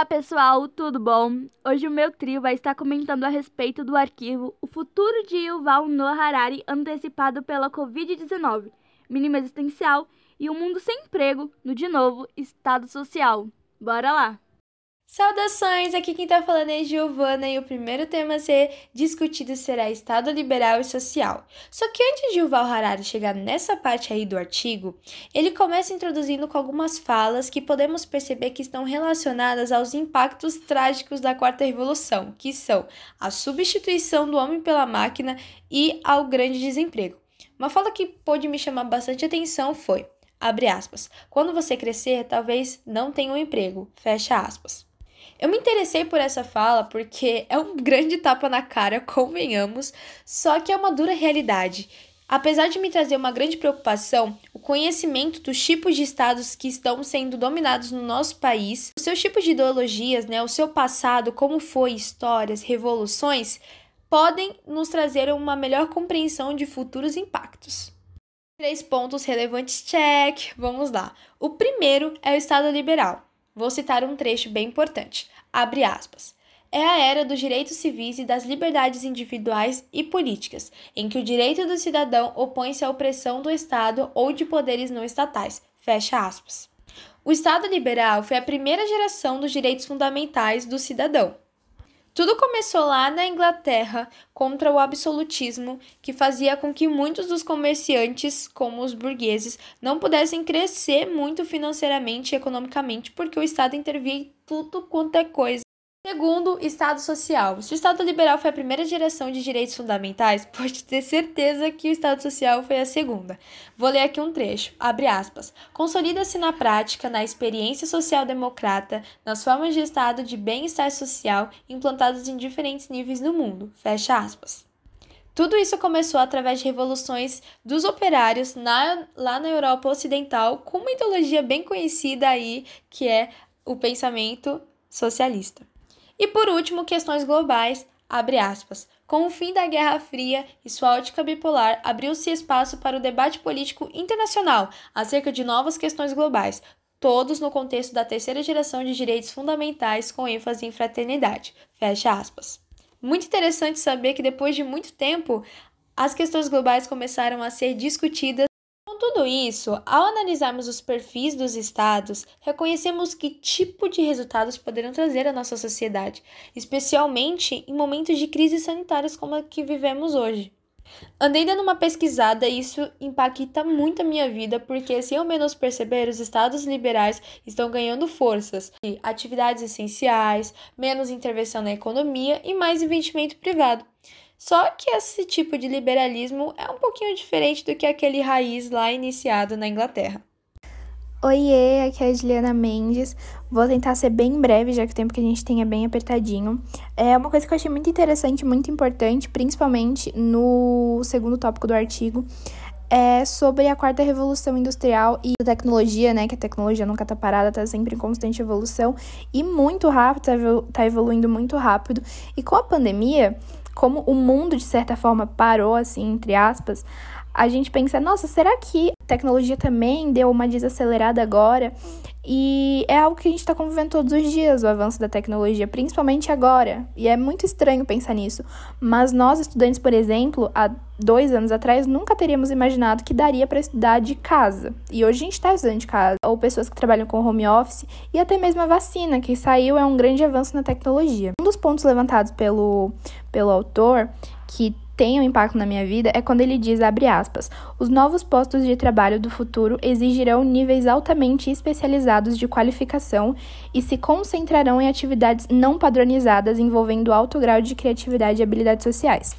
Olá pessoal, tudo bom? Hoje o meu trio vai estar comentando a respeito do arquivo O Futuro de Yuval Noah Harari antecipado pela Covid-19, mínimo existencial e um mundo sem emprego no, de novo, estado social. Bora lá! Saudações! Aqui quem tá falando é Giovana e o primeiro tema a ser discutido será Estado liberal e social. Só que antes de Yuval Harari chegar nessa parte aí do artigo, ele começa introduzindo com algumas falas que podemos perceber que estão relacionadas aos impactos trágicos da quarta revolução, que são a substituição do homem pela máquina e ao grande desemprego. Uma fala que pôde me chamar bastante atenção foi, abre aspas, quando você crescer, talvez não tenha um emprego, fecha aspas. Eu me interessei por essa fala porque é um grande tapa na cara, convenhamos, só que é uma dura realidade. Apesar de me trazer uma grande preocupação, o conhecimento dos tipos de estados que estão sendo dominados no nosso país, os seus tipos de ideologias, né, o seu passado, como foi, histórias, revoluções, podem nos trazer uma melhor compreensão de futuros impactos. Três pontos relevantes, check. Vamos lá. O primeiro é o Estado liberal. Vou citar um trecho bem importante. Abre aspas. É a era dos direitos civis e das liberdades individuais e políticas, em que o direito do cidadão opõe-se à opressão do Estado ou de poderes não estatais. Fecha aspas. O Estado liberal foi a primeira geração dos direitos fundamentais do cidadão. Tudo começou lá na Inglaterra contra o absolutismo, que fazia com que muitos dos comerciantes, como os burgueses, não pudessem crescer muito financeiramente e economicamente, porque o Estado intervia em tudo quanto é coisa Segundo, Estado Social. Se o Estado liberal foi a primeira geração de direitos fundamentais, pode ter certeza que o Estado Social foi a segunda. Vou ler aqui um trecho. Abre aspas. Consolida-se na prática, na experiência social-democrata, nas formas de Estado de bem-estar social implantadas em diferentes níveis no mundo. Fecha aspas. Tudo isso começou através de revoluções dos operários na, lá na Europa Ocidental, com uma ideologia bem conhecida aí, que é o pensamento socialista. E por último, questões globais, abre aspas. Com o fim da Guerra Fria e sua ótica bipolar, abriu-se espaço para o debate político internacional acerca de novas questões globais, todos no contexto da terceira geração de direitos fundamentais com ênfase em fraternidade. Fecha aspas. Muito interessante saber que depois de muito tempo, as questões globais começaram a ser discutidas isso, ao analisarmos os perfis dos estados, reconhecemos que tipo de resultados poderão trazer à nossa sociedade, especialmente em momentos de crises sanitárias como a que vivemos hoje. Andei dando uma pesquisada e isso impacta muito a minha vida, porque, sem ao menos perceber, os estados liberais estão ganhando forças, atividades essenciais, menos intervenção na economia e mais investimento privado. Só que esse tipo de liberalismo é um pouquinho diferente do que aquele raiz lá iniciado na Inglaterra. Oiê, aqui é a Juliana Mendes. Vou tentar ser bem breve, já que o tempo que a gente tem é bem apertadinho. É uma coisa que eu achei muito interessante, muito importante, principalmente no segundo tópico do artigo, é sobre a quarta revolução industrial e tecnologia, né? Que a tecnologia nunca tá parada, tá sempre em constante evolução e muito rápido, tá, tá evoluindo muito rápido. E com a pandemia, como o mundo, de certa forma, parou, assim, entre aspas, a gente pensa, nossa, será que a tecnologia também deu uma desacelerada agora? E é algo que a gente está convivendo todos os dias, o avanço da tecnologia, principalmente agora. E é muito estranho pensar nisso. Mas nós, estudantes, por exemplo, há dois anos atrás, nunca teríamos imaginado que daria para estudar de casa. E hoje a gente está estudando de casa. Ou pessoas que trabalham com home office. E até mesmo a vacina que saiu é um grande avanço na tecnologia. Dos pontos levantados pelo, pelo autor, que tem um impacto na minha vida é quando ele diz, abre aspas, os novos postos de trabalho do futuro exigirão níveis altamente especializados de qualificação e se concentrarão em atividades não padronizadas envolvendo alto grau de criatividade e habilidades sociais.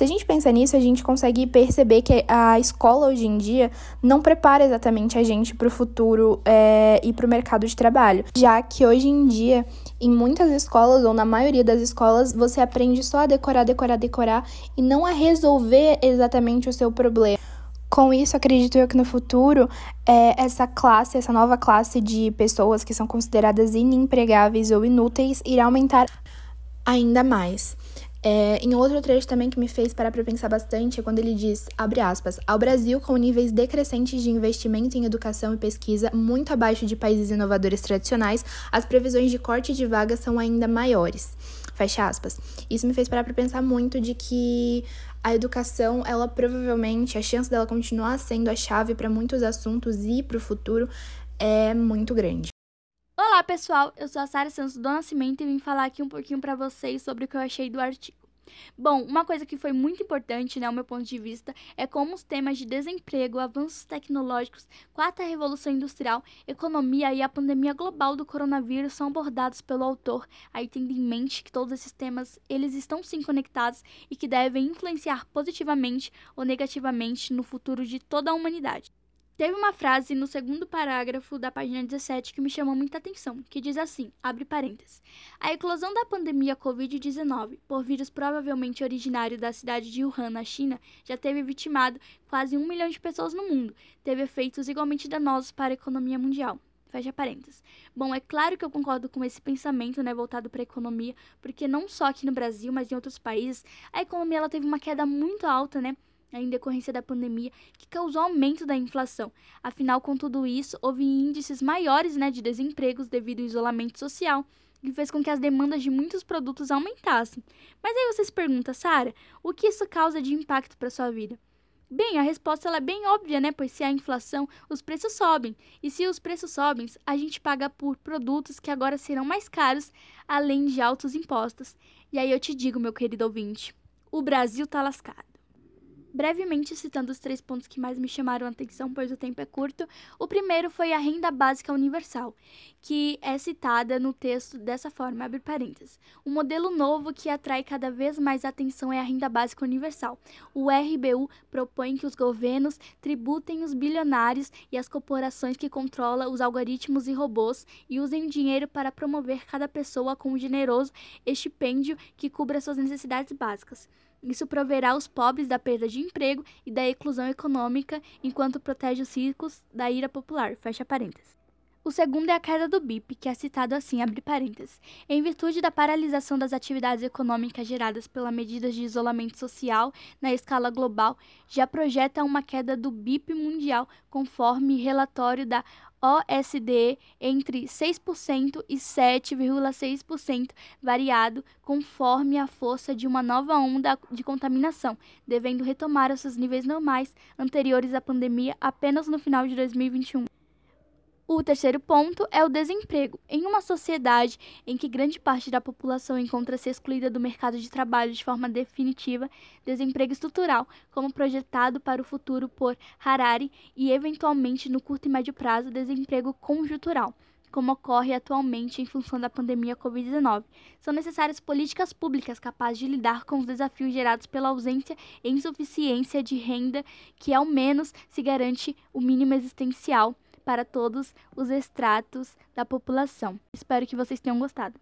Se a gente pensa nisso, a gente consegue perceber que a escola hoje em dia não prepara exatamente a gente para o futuro é, e para o mercado de trabalho, já que hoje em dia, em muitas escolas, ou na maioria das escolas, você aprende só a decorar, decorar, decorar e não a resolver exatamente o seu problema. Com isso, acredito eu que no futuro, é, essa classe, essa nova classe de pessoas que são consideradas inempregáveis ou inúteis, irá aumentar ainda mais. É, em outro trecho também que me fez parar para pensar bastante é quando ele diz, abre aspas, ao Brasil com níveis decrescentes de investimento em educação e pesquisa muito abaixo de países inovadores tradicionais, as previsões de corte de vagas são ainda maiores. Fecha aspas. Isso me fez parar para pensar muito de que a educação, ela provavelmente, a chance dela continuar sendo a chave para muitos assuntos e para o futuro é muito grande. Olá, pessoal! Eu sou a Sara Santos do Nascimento e vim falar aqui um pouquinho para vocês sobre o que eu achei do artigo. Bom, uma coisa que foi muito importante, né, ao meu ponto de vista, é como os temas de desemprego, avanços tecnológicos, quarta revolução industrial, economia e a pandemia global do coronavírus são abordados pelo autor, aí tendo em mente que todos esses temas, eles estão sim conectados e que devem influenciar positivamente ou negativamente no futuro de toda a humanidade. Teve uma frase no segundo parágrafo da página 17 que me chamou muita atenção, que diz assim, abre parênteses, a eclosão da pandemia Covid-19 por vírus provavelmente originário da cidade de Wuhan, na China, já teve vitimado quase um milhão de pessoas no mundo, teve efeitos igualmente danosos para a economia mundial. Fecha parênteses. Bom, é claro que eu concordo com esse pensamento, né, voltado para a economia, porque não só aqui no Brasil, mas em outros países, a economia ela teve uma queda muito alta, né, em decorrência da pandemia, que causou aumento da inflação. Afinal, com tudo isso, houve índices maiores né, de desempregos devido ao isolamento social, que fez com que as demandas de muitos produtos aumentassem. Mas aí você se pergunta, Sara, o que isso causa de impacto para sua vida? Bem, a resposta é bem óbvia, né? Pois se há inflação, os preços sobem. E se os preços sobem, a gente paga por produtos que agora serão mais caros, além de altos impostos. E aí eu te digo, meu querido ouvinte, o Brasil tá lascado. Brevemente citando os três pontos que mais me chamaram a atenção, pois o tempo é curto, o primeiro foi a renda básica universal, que é citada no texto dessa forma, abre parênteses. O modelo novo que atrai cada vez mais atenção é a renda básica universal. O RBU propõe que os governos tributem os bilionários e as corporações que controlam os algoritmos e robôs e usem o dinheiro para promover cada pessoa com um generoso estipêndio que cubra suas necessidades básicas. Isso proverá os pobres da perda de emprego e da exclusão econômica, enquanto protege os ricos da ira popular. Fecha parênteses. O segundo é a queda do BIP, que é citado assim, abre parênteses. Em virtude da paralisação das atividades econômicas geradas pelas medidas de isolamento social na escala global, já projeta uma queda do BIP mundial, conforme relatório da OSDE entre 6% e 7,6%, variado conforme a força de uma nova onda de contaminação, devendo retomar os seus níveis normais anteriores à pandemia apenas no final de 2021. O terceiro ponto é o desemprego. Em uma sociedade em que grande parte da população encontra-se excluída do mercado de trabalho de forma definitiva, desemprego estrutural, como projetado para o futuro por Harari, e eventualmente no curto e médio prazo, desemprego conjuntural como ocorre atualmente em função da pandemia Covid-19. São necessárias políticas públicas capazes de lidar com os desafios gerados pela ausência e insuficiência de renda, que ao menos se garante o mínimo existencial para todos os estratos da população. Espero que vocês tenham gostado.